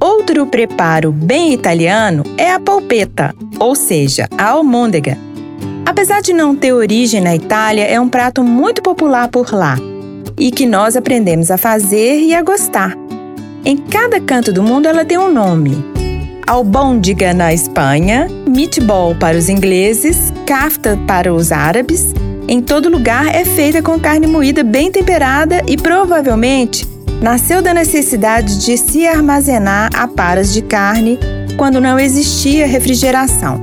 Outro preparo bem italiano é a polpetta, ou seja, a almôndega. Apesar de não ter origem na Itália, é um prato muito popular por lá e que nós aprendemos a fazer e a gostar. Em cada canto do mundo ela tem um nome. Albôndega na Espanha, meatball para os ingleses, kafta para os árabes. Em todo lugar é feita com carne moída bem temperada e provavelmente nasceu da necessidade de se armazenar a paras de carne quando não existia refrigeração.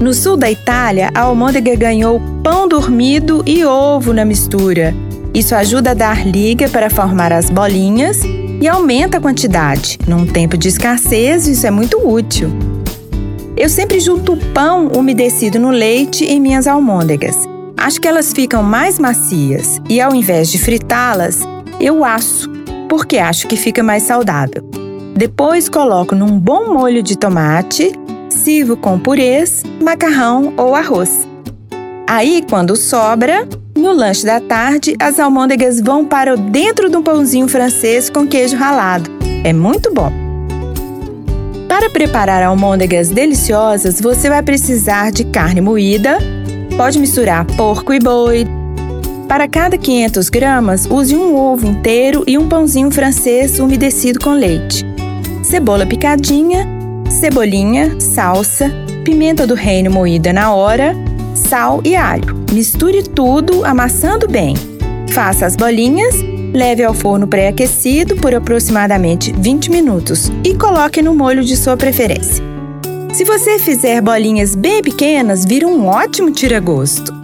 No sul da Itália, a almôndega ganhou pão dormido e ovo na mistura. Isso ajuda a dar liga para formar as bolinhas e aumenta a quantidade. Num tempo de escassez, isso é muito útil. Eu sempre junto pão umedecido no leite em minhas almôndegas. Acho que elas ficam mais macias e ao invés de fritá-las, eu asso, porque acho que fica mais saudável. Depois coloco num bom molho de tomate, sirvo com purês, macarrão ou arroz. Aí, quando sobra, no lanche da tarde, as almôndegas vão para dentro de um pãozinho francês com queijo ralado. É muito bom. Para preparar almôndegas deliciosas, você vai precisar de carne moída, pode misturar porco e boi, para cada 500 gramas, use um ovo inteiro e um pãozinho francês umedecido com leite. Cebola picadinha, cebolinha, salsa, pimenta do reino moída na hora, sal e alho. Misture tudo amassando bem. Faça as bolinhas, leve ao forno pré-aquecido por aproximadamente 20 minutos e coloque no molho de sua preferência. Se você fizer bolinhas bem pequenas, vira um ótimo tira-gosto.